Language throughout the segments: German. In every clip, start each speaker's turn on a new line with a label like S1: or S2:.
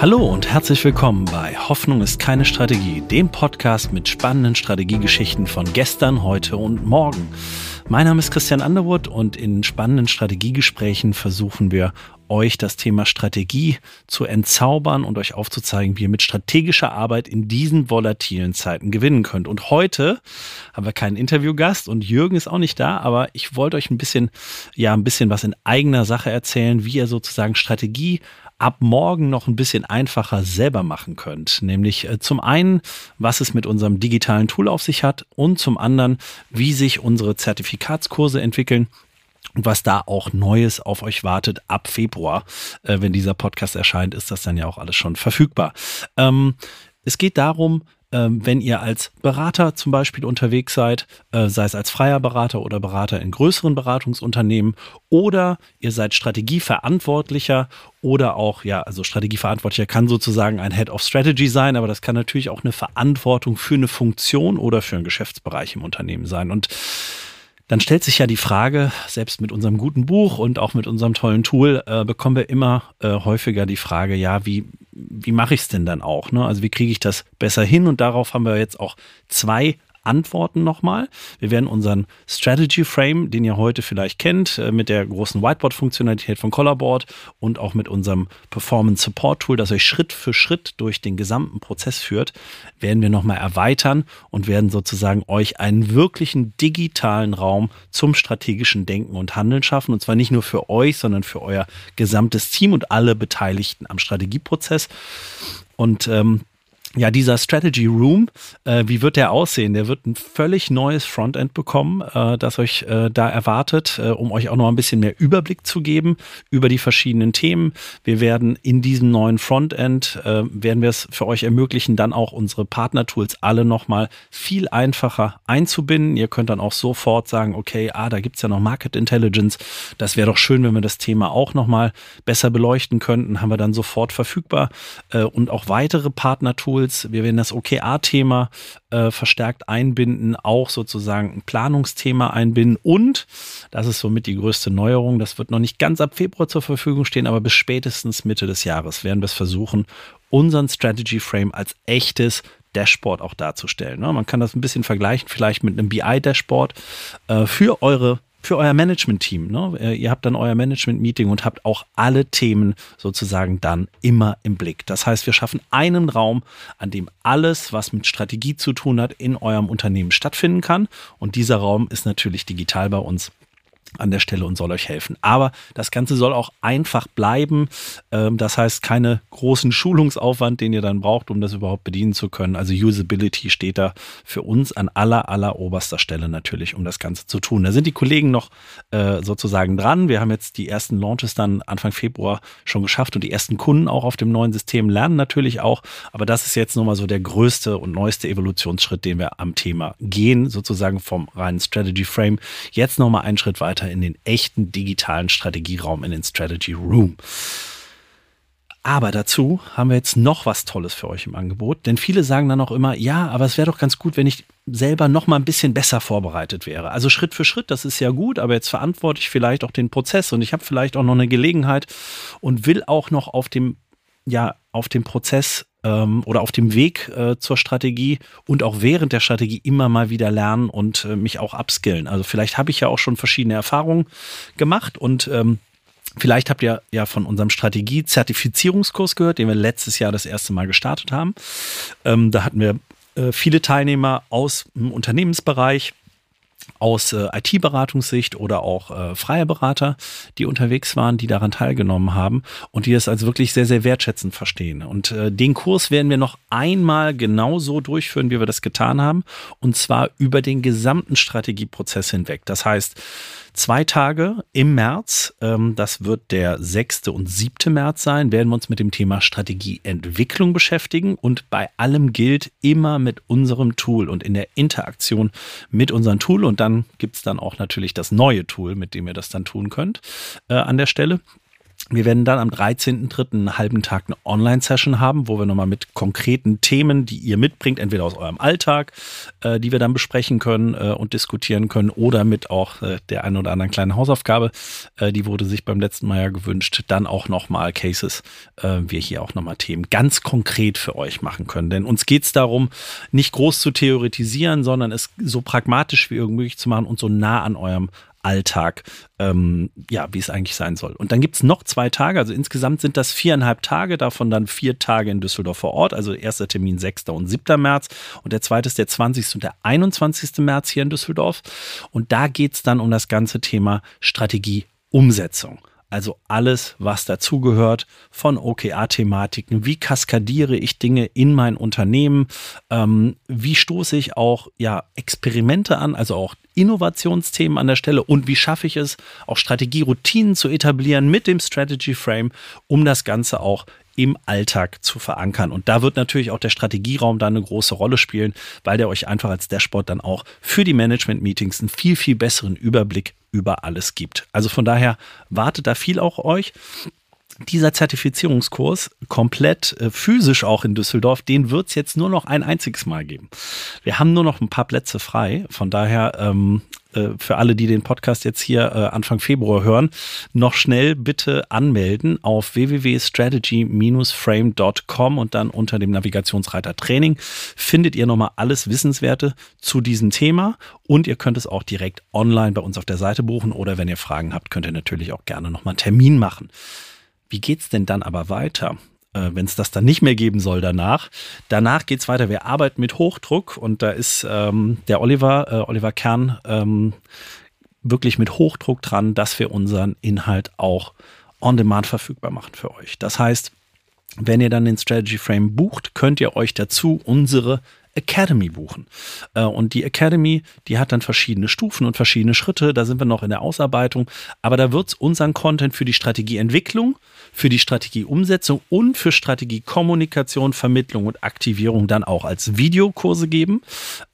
S1: Hallo und herzlich willkommen bei Hoffnung ist keine Strategie, dem Podcast mit spannenden Strategiegeschichten von gestern, heute und morgen. Mein Name ist Christian Underwood und in spannenden Strategiegesprächen versuchen wir euch das Thema Strategie zu entzaubern und euch aufzuzeigen, wie ihr mit strategischer Arbeit in diesen volatilen Zeiten gewinnen könnt. Und heute haben wir keinen Interviewgast und Jürgen ist auch nicht da, aber ich wollte euch ein bisschen, ja, ein bisschen was in eigener Sache erzählen, wie ihr sozusagen Strategie ab morgen noch ein bisschen einfacher selber machen könnt. Nämlich äh, zum einen, was es mit unserem digitalen Tool auf sich hat und zum anderen, wie sich unsere Zertifikatskurse entwickeln und was da auch Neues auf euch wartet ab Februar. Äh, wenn dieser Podcast erscheint, ist das dann ja auch alles schon verfügbar. Ähm, es geht darum, ähm, wenn ihr als Berater zum Beispiel unterwegs seid, äh, sei es als freier Berater oder Berater in größeren Beratungsunternehmen oder ihr seid Strategieverantwortlicher oder auch, ja, also Strategieverantwortlicher kann sozusagen ein Head of Strategy sein, aber das kann natürlich auch eine Verantwortung für eine Funktion oder für einen Geschäftsbereich im Unternehmen sein. Und dann stellt sich ja die Frage, selbst mit unserem guten Buch und auch mit unserem tollen Tool, äh, bekommen wir immer äh, häufiger die Frage, ja, wie, wie mache ich es denn dann auch? Ne? Also wie kriege ich das besser hin? Und darauf haben wir jetzt auch zwei antworten nochmal. Wir werden unseren Strategy Frame, den ihr heute vielleicht kennt, äh, mit der großen Whiteboard-Funktionalität von Collarboard und auch mit unserem Performance Support Tool, das euch Schritt für Schritt durch den gesamten Prozess führt, werden wir nochmal erweitern und werden sozusagen euch einen wirklichen digitalen Raum zum strategischen Denken und Handeln schaffen. Und zwar nicht nur für euch, sondern für euer gesamtes Team und alle Beteiligten am Strategieprozess. Und ähm, ja, dieser Strategy Room, äh, wie wird der aussehen? Der wird ein völlig neues Frontend bekommen, äh, das euch äh, da erwartet, äh, um euch auch noch ein bisschen mehr Überblick zu geben über die verschiedenen Themen. Wir werden in diesem neuen Frontend, äh, werden wir es für euch ermöglichen, dann auch unsere Partner-Tools alle nochmal viel einfacher einzubinden. Ihr könnt dann auch sofort sagen, okay, ah, da gibt's ja noch Market Intelligence. Das wäre doch schön, wenn wir das Thema auch nochmal besser beleuchten könnten. Haben wir dann sofort verfügbar. Äh, und auch weitere Partner-Tools Tools. Wir werden das OKR-Thema äh, verstärkt einbinden, auch sozusagen ein Planungsthema einbinden und, das ist somit die größte Neuerung, das wird noch nicht ganz ab Februar zur Verfügung stehen, aber bis spätestens Mitte des Jahres werden wir es versuchen, unseren Strategy Frame als echtes Dashboard auch darzustellen. Ne? Man kann das ein bisschen vergleichen, vielleicht mit einem BI-Dashboard äh, für eure für euer Management-Team. Ne? Äh, ihr habt dann euer Management-Meeting und habt auch alle Themen sozusagen dann immer im Blick. Das heißt, wir schaffen einen Raum, an dem alles, was mit Strategie zu tun hat, in eurem Unternehmen stattfinden kann. Und dieser Raum ist natürlich digital bei uns an der Stelle und soll euch helfen. Aber das Ganze soll auch einfach bleiben. Ähm, das heißt, keine großen Schulungsaufwand, den ihr dann braucht, um das überhaupt bedienen zu können. Also Usability steht da für uns an aller, aller oberster Stelle natürlich, um das Ganze zu tun. Da sind die Kollegen noch äh, sozusagen dran. Wir haben jetzt die ersten Launches dann Anfang Februar schon geschafft und die ersten Kunden auch auf dem neuen System lernen natürlich auch. Aber das ist jetzt nochmal so der größte und neueste Evolutionsschritt, den wir am Thema gehen, sozusagen vom reinen Strategy Frame. Jetzt nochmal einen Schritt weiter weiter in den echten digitalen Strategieraum, in den Strategy Room. Aber dazu haben wir jetzt noch was Tolles für euch im Angebot, denn viele sagen dann auch immer, ja, aber es wäre doch ganz gut, wenn ich selber noch mal ein bisschen besser vorbereitet wäre. Also Schritt für Schritt, das ist ja gut, aber jetzt verantworte ich vielleicht auch den Prozess und ich habe vielleicht auch noch eine Gelegenheit und will auch noch auf dem ja auf dem Prozess ähm, oder auf dem Weg äh, zur Strategie und auch während der Strategie immer mal wieder lernen und äh, mich auch upskillen. Also vielleicht habe ich ja auch schon verschiedene Erfahrungen gemacht und ähm, Vielleicht habt ihr ja von unserem Strategie-Zertifizierungskurs gehört, den wir letztes Jahr das erste Mal gestartet haben. Ähm, da hatten wir äh, viele Teilnehmer aus dem Unternehmensbereich, aus äh, IT-Beratungssicht oder auch äh, freie Berater, die unterwegs waren, die daran teilgenommen haben und die das als wirklich sehr, sehr wertschätzend verstehen. Und äh, den Kurs werden wir noch einmal genauso durchführen, wie wir das getan haben, und zwar über den gesamten Strategieprozess hinweg. Das heißt, zwei Tage im März, ähm, das wird der 6. und 7. März sein, werden wir uns mit dem Thema Strategieentwicklung beschäftigen und bei allem gilt immer mit unserem Tool und in der Interaktion mit unserem Tool und dann gibt es dann auch natürlich das neue Tool, mit dem ihr das dann tun könnt äh, an der Stelle. Wir werden dann am 13.3. einen halben Tag eine Online-Session haben, wo wir nochmal mit konkreten Themen, die ihr mitbringt, entweder aus eurem Alltag, äh, die wir dann besprechen können äh, und diskutieren können, oder mit auch äh, der einen oder anderen kleinen Hausaufgabe, äh, die wurde sich beim letzten Mal ja gewünscht, dann auch nochmal Cases, äh, wir hier auch nochmal Themen ganz konkret für euch machen können. Denn uns geht es darum, nicht groß zu theoretisieren, sondern es so pragmatisch wie irgend möglich zu machen und so nah an eurem Alltag, ähm, ja, wie es eigentlich sein soll. Und dann gibt es noch zwei Tage, also insgesamt sind das viereinhalb Tage, davon dann vier Tage in Düsseldorf vor Ort, also erster Termin 6. und 7. März und der zweite ist der 20. und der 21. März hier in Düsseldorf. Und da geht es dann um das ganze Thema Strategieumsetzung. Also alles, was dazugehört von OKR-Thematiken. Wie kaskadiere ich Dinge in mein Unternehmen? Ähm, wie stoße ich auch ja, Experimente an, also auch Innovationsthemen an der Stelle? Und wie schaffe ich es, auch Strategieroutinen zu etablieren mit dem Strategy Frame, um das Ganze auch im Alltag zu verankern. Und da wird natürlich auch der Strategieraum dann eine große Rolle spielen, weil der euch einfach als Dashboard dann auch für die Management-Meetings einen viel, viel besseren Überblick über alles gibt. Also von daher wartet da viel auch euch dieser Zertifizierungskurs komplett äh, physisch auch in Düsseldorf, den wird es jetzt nur noch ein einziges Mal geben. Wir haben nur noch ein paar Plätze frei. Von daher ähm, äh, für alle, die den Podcast jetzt hier äh, Anfang Februar hören, noch schnell bitte anmelden auf www.strategy-frame.com und dann unter dem Navigationsreiter Training findet ihr nochmal alles Wissenswerte zu diesem Thema und ihr könnt es auch direkt online bei uns auf der Seite buchen oder wenn ihr Fragen habt, könnt ihr natürlich auch gerne nochmal einen Termin machen. Wie geht's denn dann aber weiter? Äh, Wenn es das dann nicht mehr geben soll danach. Danach geht's weiter. Wir arbeiten mit Hochdruck und da ist ähm, der Oliver, äh, Oliver Kern, ähm, wirklich mit Hochdruck dran, dass wir unseren Inhalt auch on demand verfügbar machen für euch. Das heißt, wenn ihr dann den Strategy Frame bucht, könnt ihr euch dazu unsere Academy buchen. Äh, und die Academy, die hat dann verschiedene Stufen und verschiedene Schritte. Da sind wir noch in der Ausarbeitung. Aber da wird es unseren Content für die Strategieentwicklung, für die Strategieumsetzung und für Strategiekommunikation, Vermittlung und Aktivierung dann auch als Videokurse geben,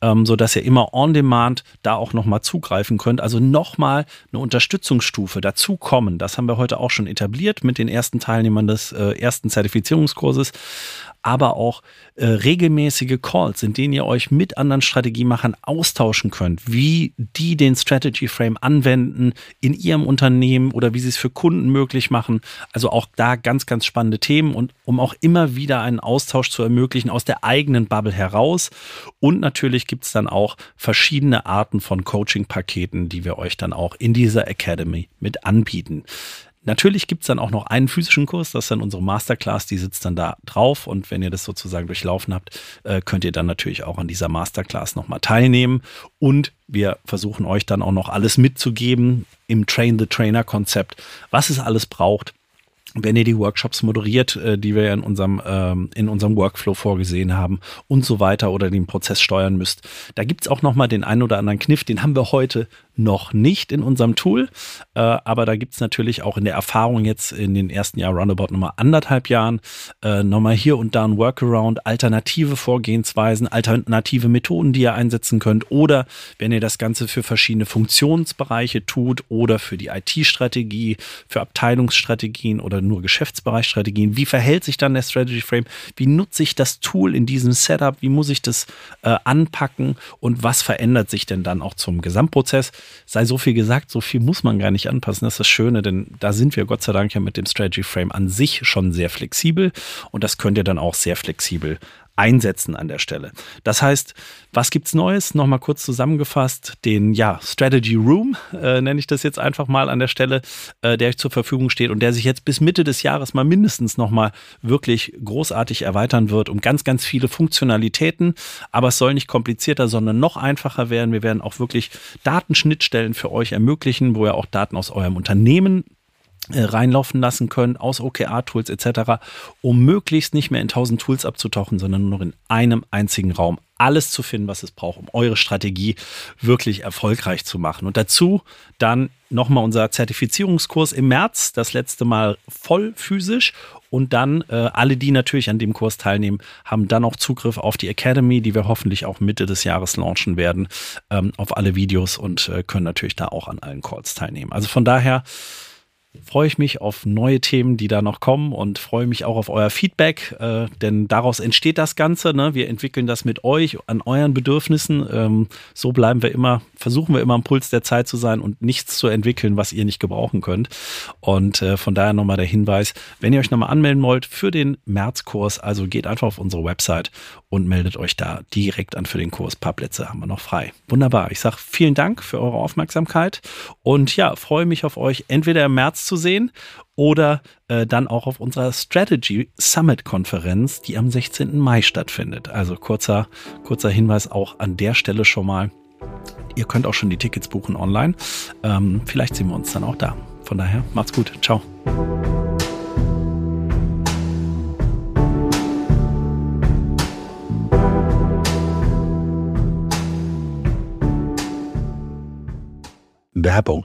S1: ähm, sodass ihr immer on demand da auch nochmal zugreifen könnt. Also nochmal eine Unterstützungsstufe dazu kommen. Das haben wir heute auch schon etabliert mit den ersten Teilnehmern des äh, ersten Zertifizierungskurses aber auch äh, regelmäßige Calls, in denen ihr euch mit anderen Strategiemachern austauschen könnt, wie die den Strategy Frame anwenden in ihrem Unternehmen oder wie sie es für Kunden möglich machen. Also auch da ganz, ganz spannende Themen und um auch immer wieder einen Austausch zu ermöglichen aus der eigenen Bubble heraus. Und natürlich gibt es dann auch verschiedene Arten von Coaching-Paketen, die wir euch dann auch in dieser Academy mit anbieten. Natürlich gibt's dann auch noch einen physischen Kurs, das ist dann unsere Masterclass, die sitzt dann da drauf. Und wenn ihr das sozusagen durchlaufen habt, äh, könnt ihr dann natürlich auch an dieser Masterclass nochmal teilnehmen. Und wir versuchen euch dann auch noch alles mitzugeben im Train the Trainer Konzept, was es alles braucht, wenn ihr die Workshops moderiert, äh, die wir in unserem, ähm, in unserem Workflow vorgesehen haben und so weiter oder den Prozess steuern müsst. Da gibt's auch nochmal den einen oder anderen Kniff, den haben wir heute noch nicht in unserem Tool, äh, aber da gibt's natürlich auch in der Erfahrung jetzt in den ersten Jahr roundabout nochmal anderthalb Jahren äh, nochmal hier und da ein Workaround, alternative Vorgehensweisen, alternative Methoden, die ihr einsetzen könnt. Oder wenn ihr das Ganze für verschiedene Funktionsbereiche tut oder für die IT-Strategie, für Abteilungsstrategien oder nur Geschäftsbereichstrategien, wie verhält sich dann der Strategy Frame, wie nutze ich das Tool in diesem Setup, wie muss ich das äh, anpacken? Und was verändert sich denn dann auch zum Gesamtprozess? Sei so viel gesagt, so viel muss man gar nicht anpassen. Das ist das Schöne, denn da sind wir Gott sei Dank ja mit dem Strategy Frame an sich schon sehr flexibel und das könnt ihr dann auch sehr flexibel einsetzen an der Stelle. Das heißt, was gibt's Neues? Nochmal kurz zusammengefasst, den ja, Strategy Room, äh, nenne ich das jetzt einfach mal an der Stelle, äh, der euch zur Verfügung steht und der sich jetzt bis Mitte des Jahres mal mindestens nochmal wirklich großartig erweitern wird um ganz, ganz viele Funktionalitäten. Aber es soll nicht komplizierter, sondern noch einfacher werden. Wir werden auch wirklich Datenschnittstellen für euch ermöglichen, wo ihr auch Daten aus eurem Unternehmen reinlaufen lassen können aus OKR-Tools etc., um möglichst nicht mehr in tausend Tools abzutauchen, sondern nur noch in einem einzigen Raum alles zu finden, was es braucht, um eure Strategie wirklich erfolgreich zu machen. Und dazu dann nochmal unser Zertifizierungskurs im März, das letzte Mal voll physisch. Und dann äh, alle, die natürlich an dem Kurs teilnehmen, haben dann auch Zugriff auf die Academy, die wir hoffentlich auch Mitte des Jahres launchen werden, ähm, auf alle Videos und äh, können natürlich da auch an allen Calls teilnehmen. Also von daher, freue ich mich auf neue Themen, die da noch kommen und freue mich auch auf euer Feedback, äh, denn daraus entsteht das Ganze. Ne? Wir entwickeln das mit euch an euren Bedürfnissen. Ähm, so bleiben wir immer, versuchen wir immer am Puls der Zeit zu sein und nichts zu entwickeln, was ihr nicht gebrauchen könnt. Und äh, von daher nochmal der Hinweis, wenn ihr euch nochmal anmelden wollt für den Märzkurs, also geht einfach auf unsere Website und meldet euch da direkt an für den Kurs. Ein paar Plätze haben wir noch frei. Wunderbar. Ich sage vielen Dank für eure Aufmerksamkeit und ja, freue mich auf euch entweder im März zu sehen oder äh, dann auch auf unserer Strategy Summit Konferenz, die am 16. Mai stattfindet. Also kurzer, kurzer Hinweis auch an der Stelle schon mal. Ihr könnt auch schon die Tickets buchen online. Ähm, vielleicht sehen wir uns dann auch da. Von daher, macht's gut. Ciao. Werbung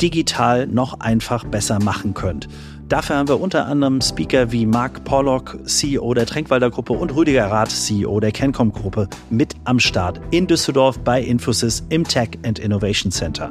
S1: digital noch einfach besser machen könnt. Dafür haben wir unter anderem Speaker wie Mark Pollock, CEO der Tränkwalder Gruppe und Rüdiger Rath, CEO der Cancom Gruppe, mit am Start in Düsseldorf bei Infosys im Tech and Innovation Center.